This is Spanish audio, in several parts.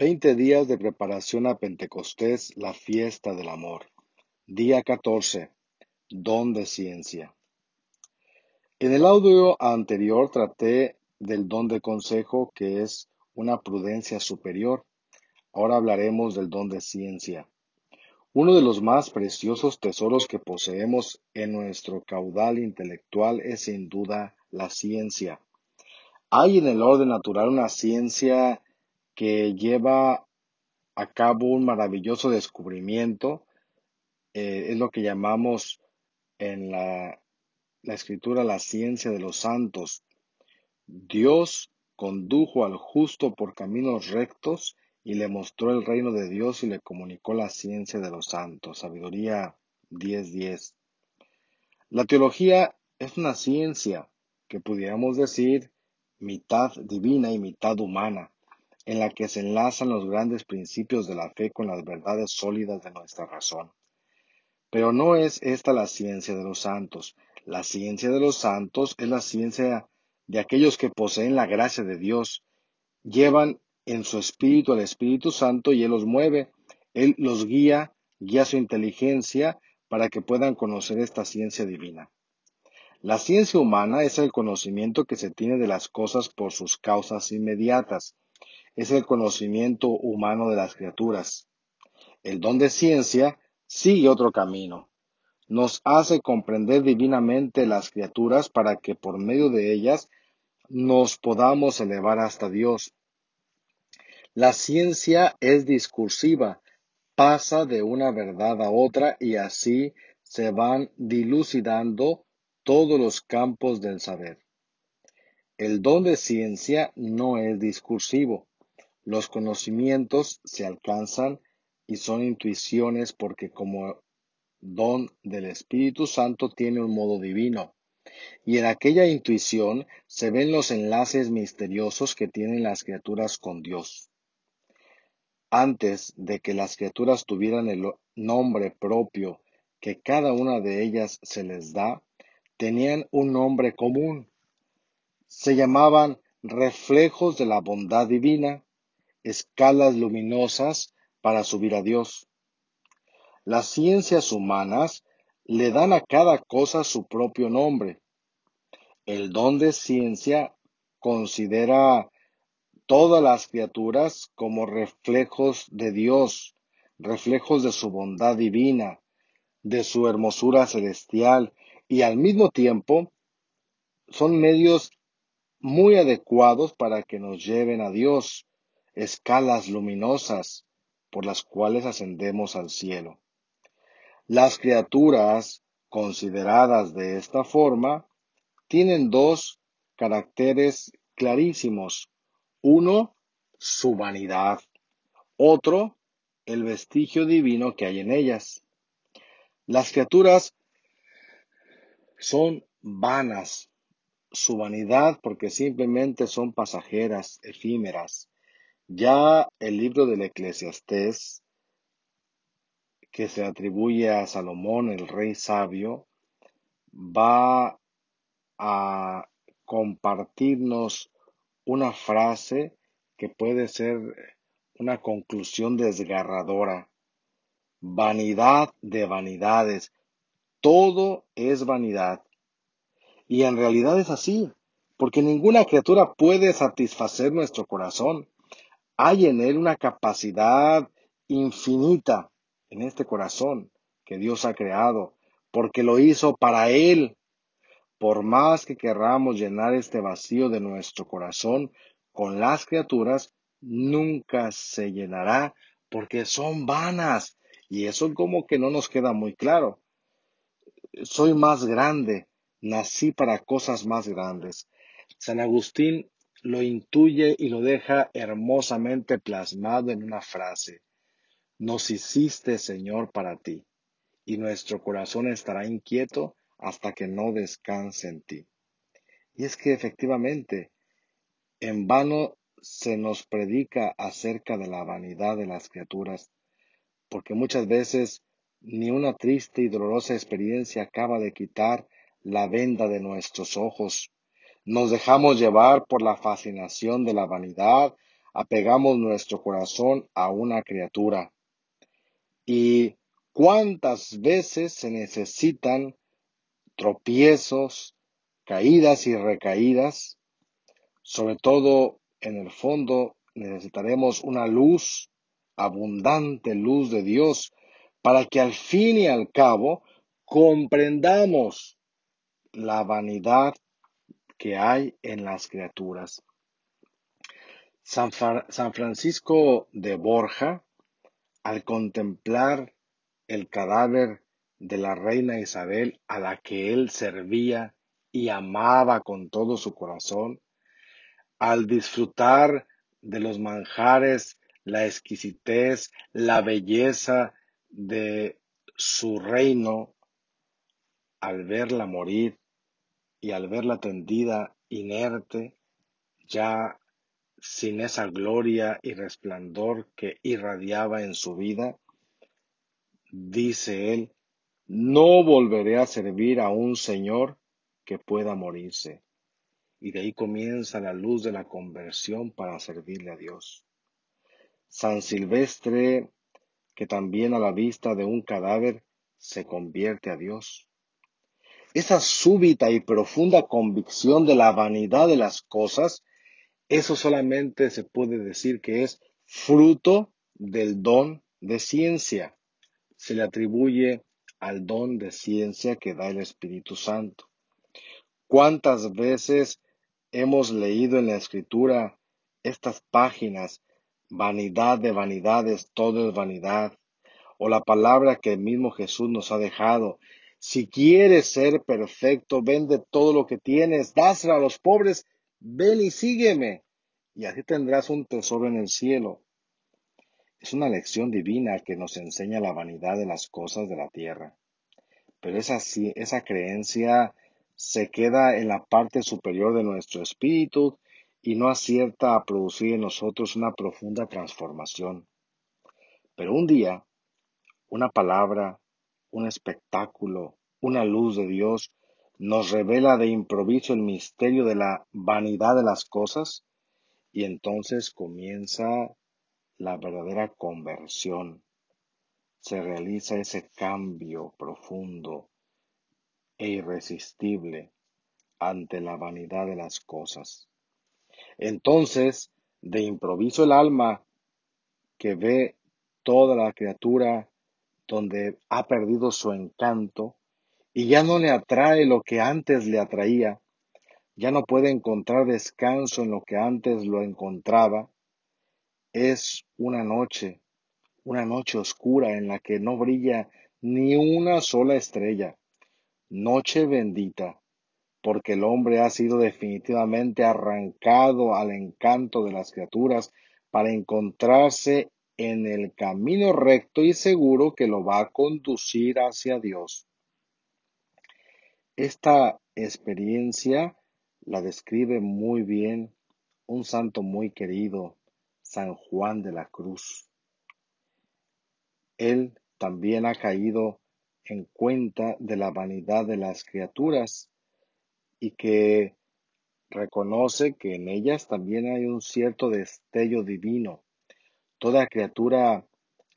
Veinte días de preparación a Pentecostés, la fiesta del amor. Día 14. Don de ciencia. En el audio anterior traté del don de consejo, que es una prudencia superior. Ahora hablaremos del don de ciencia. Uno de los más preciosos tesoros que poseemos en nuestro caudal intelectual es sin duda la ciencia. Hay en el orden natural una ciencia que lleva a cabo un maravilloso descubrimiento. Eh, es lo que llamamos en la, la escritura la ciencia de los santos. Dios condujo al justo por caminos rectos y le mostró el reino de Dios y le comunicó la ciencia de los santos. Sabiduría 10.10. La teología es una ciencia que pudiéramos decir mitad divina y mitad humana en la que se enlazan los grandes principios de la fe con las verdades sólidas de nuestra razón. Pero no es esta la ciencia de los santos. La ciencia de los santos es la ciencia de aquellos que poseen la gracia de Dios, llevan en su espíritu al Espíritu Santo y Él los mueve, Él los guía, guía su inteligencia para que puedan conocer esta ciencia divina. La ciencia humana es el conocimiento que se tiene de las cosas por sus causas inmediatas, es el conocimiento humano de las criaturas. El don de ciencia sigue otro camino. Nos hace comprender divinamente las criaturas para que por medio de ellas nos podamos elevar hasta Dios. La ciencia es discursiva, pasa de una verdad a otra y así se van dilucidando todos los campos del saber. El don de ciencia no es discursivo, los conocimientos se alcanzan y son intuiciones porque como don del Espíritu Santo tiene un modo divino. Y en aquella intuición se ven los enlaces misteriosos que tienen las criaturas con Dios. Antes de que las criaturas tuvieran el nombre propio que cada una de ellas se les da, tenían un nombre común. Se llamaban reflejos de la bondad divina escalas luminosas para subir a Dios. Las ciencias humanas le dan a cada cosa su propio nombre. El don de ciencia considera todas las criaturas como reflejos de Dios, reflejos de su bondad divina, de su hermosura celestial y al mismo tiempo son medios muy adecuados para que nos lleven a Dios, escalas luminosas por las cuales ascendemos al cielo. Las criaturas consideradas de esta forma tienen dos caracteres clarísimos. Uno, su vanidad. Otro, el vestigio divino que hay en ellas. Las criaturas son vanas. Su vanidad porque simplemente son pasajeras, efímeras. Ya el libro del Eclesiastés, que se atribuye a Salomón, el rey sabio, va a compartirnos una frase que puede ser una conclusión desgarradora. Vanidad de vanidades. Todo es vanidad. Y en realidad es así, porque ninguna criatura puede satisfacer nuestro corazón. Hay en él una capacidad infinita en este corazón que Dios ha creado, porque lo hizo para Él. Por más que querramos llenar este vacío de nuestro corazón con las criaturas, nunca se llenará porque son vanas. Y eso como que no nos queda muy claro. Soy más grande, nací para cosas más grandes. San Agustín lo intuye y lo deja hermosamente plasmado en una frase. Nos hiciste, Señor, para ti, y nuestro corazón estará inquieto hasta que no descanse en ti. Y es que efectivamente, en vano se nos predica acerca de la vanidad de las criaturas, porque muchas veces ni una triste y dolorosa experiencia acaba de quitar la venda de nuestros ojos nos dejamos llevar por la fascinación de la vanidad apegamos nuestro corazón a una criatura. Y cuántas veces se necesitan tropiezos, caídas y recaídas. Sobre todo, en el fondo, necesitaremos una luz, abundante luz de Dios, para que al fin y al cabo comprendamos la vanidad que hay en las criaturas. San, Francisco de Borja, al contemplar el cadáver de la reina Isabel a la que él servía y amaba con todo su corazón, al disfrutar de los manjares, la exquisitez, la belleza de su reino, al verla morir y al verla tendida inerte, ya sin esa gloria y resplandor que irradiaba en su vida, dice él, no volveré a servir a un Señor que pueda morirse. Y de ahí comienza la luz de la conversión para servirle a Dios. San Silvestre, que también a la vista de un cadáver se convierte a Dios. Esa súbita y profunda convicción de la vanidad de las cosas eso solamente se puede decir que es fruto del don de ciencia. Se le atribuye al don de ciencia que da el Espíritu Santo. ¿Cuántas veces hemos leído en la Escritura estas páginas, vanidad de vanidades, todo es vanidad, o la palabra que el mismo Jesús nos ha dejado, si quieres ser perfecto, vende todo lo que tienes, dáselo a los pobres ven y sígueme, y así tendrás un tesoro en el cielo. Es una lección divina que nos enseña la vanidad de las cosas de la tierra. Pero esa, esa creencia se queda en la parte superior de nuestro espíritu y no acierta a producir en nosotros una profunda transformación. Pero un día, una palabra, un espectáculo, una luz de Dios nos revela de improviso el misterio de la vanidad de las cosas y entonces comienza la verdadera conversión. Se realiza ese cambio profundo e irresistible ante la vanidad de las cosas. Entonces, de improviso el alma que ve toda la criatura donde ha perdido su encanto, y ya no le atrae lo que antes le atraía, ya no puede encontrar descanso en lo que antes lo encontraba, es una noche, una noche oscura en la que no brilla ni una sola estrella, noche bendita, porque el hombre ha sido definitivamente arrancado al encanto de las criaturas para encontrarse en el camino recto y seguro que lo va a conducir hacia Dios. Esta experiencia la describe muy bien un santo muy querido, San Juan de la Cruz. Él también ha caído en cuenta de la vanidad de las criaturas y que reconoce que en ellas también hay un cierto destello divino. Toda criatura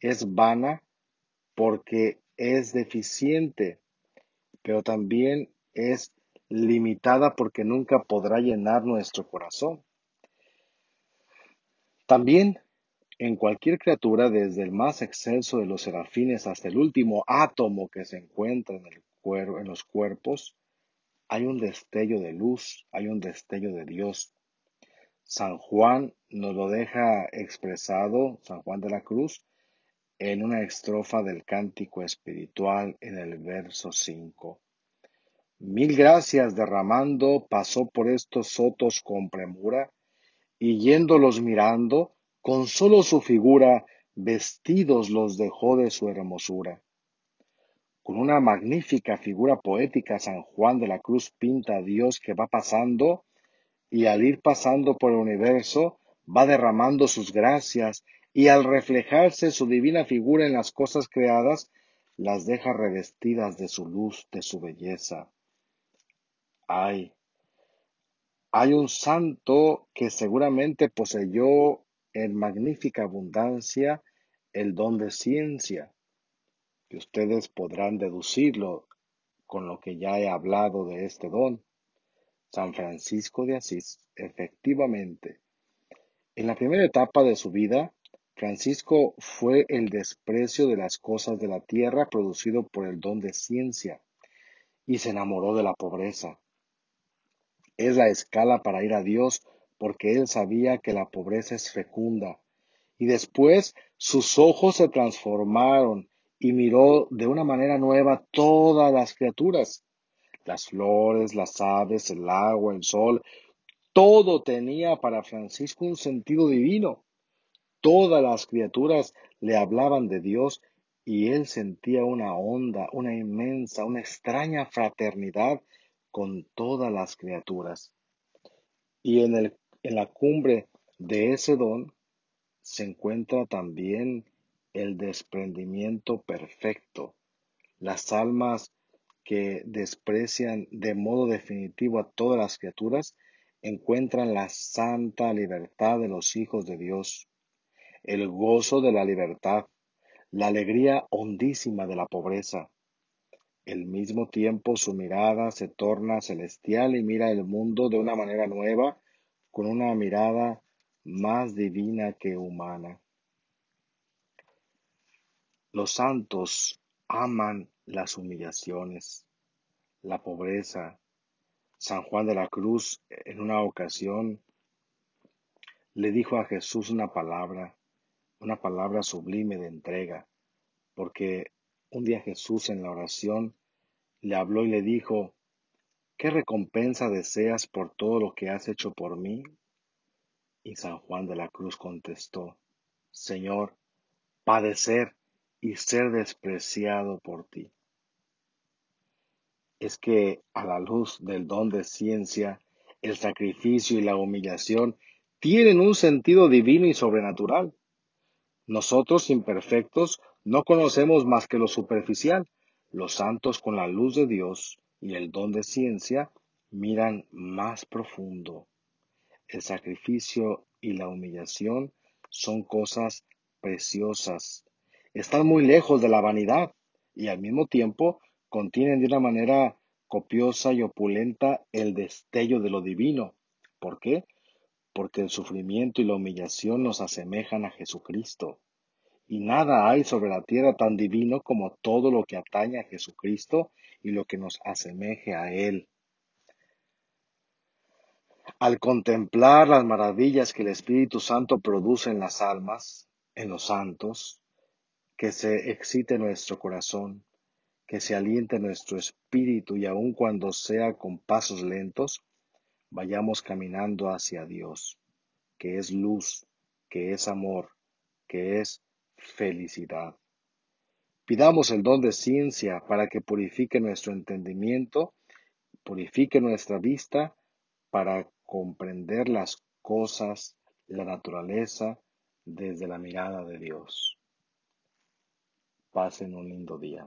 es vana porque es deficiente pero también es limitada porque nunca podrá llenar nuestro corazón. También en cualquier criatura, desde el más excelso de los serafines hasta el último átomo que se encuentra en, en los cuerpos, hay un destello de luz, hay un destello de Dios. San Juan nos lo deja expresado, San Juan de la Cruz, en una estrofa del cántico espiritual en el verso 5. Mil gracias derramando pasó por estos sotos con premura, y yéndolos mirando, con solo su figura, vestidos los dejó de su hermosura. Con una magnífica figura poética, San Juan de la Cruz pinta a Dios que va pasando, y al ir pasando por el universo, va derramando sus gracias y al reflejarse su divina figura en las cosas creadas, las deja revestidas de su luz, de su belleza. Hay, hay un santo que seguramente poseyó en magnífica abundancia el don de ciencia, que ustedes podrán deducirlo con lo que ya he hablado de este don. San Francisco de Asís, efectivamente, en la primera etapa de su vida, Francisco fue el desprecio de las cosas de la tierra producido por el don de ciencia y se enamoró de la pobreza. Es la escala para ir a Dios porque él sabía que la pobreza es fecunda. Y después sus ojos se transformaron y miró de una manera nueva todas las criaturas, las flores, las aves, el agua, el sol, todo tenía para Francisco un sentido divino. Todas las criaturas le hablaban de Dios y él sentía una honda, una inmensa, una extraña fraternidad con todas las criaturas. Y en, el, en la cumbre de ese don se encuentra también el desprendimiento perfecto. Las almas que desprecian de modo definitivo a todas las criaturas encuentran la santa libertad de los hijos de Dios, el gozo de la libertad, la alegría hondísima de la pobreza. Al mismo tiempo su mirada se torna celestial y mira el mundo de una manera nueva, con una mirada más divina que humana. Los santos aman las humillaciones, la pobreza. San Juan de la Cruz en una ocasión le dijo a Jesús una palabra, una palabra sublime de entrega, porque un día Jesús en la oración le habló y le dijo, ¿qué recompensa deseas por todo lo que has hecho por mí? Y San Juan de la Cruz contestó, Señor, padecer y ser despreciado por ti. Es que a la luz del don de ciencia, el sacrificio y la humillación tienen un sentido divino y sobrenatural. Nosotros, imperfectos, no conocemos más que lo superficial. Los santos, con la luz de Dios y el don de ciencia, miran más profundo. El sacrificio y la humillación son cosas preciosas están muy lejos de la vanidad y al mismo tiempo contienen de una manera copiosa y opulenta el destello de lo divino. ¿Por qué? Porque el sufrimiento y la humillación nos asemejan a Jesucristo. Y nada hay sobre la tierra tan divino como todo lo que atañe a Jesucristo y lo que nos asemeje a Él. Al contemplar las maravillas que el Espíritu Santo produce en las almas, en los santos, que se excite nuestro corazón, que se aliente nuestro espíritu y aun cuando sea con pasos lentos, vayamos caminando hacia Dios, que es luz, que es amor, que es felicidad. Pidamos el don de ciencia para que purifique nuestro entendimiento, purifique nuestra vista para comprender las cosas, la naturaleza, desde la mirada de Dios. Pasen un lindo día.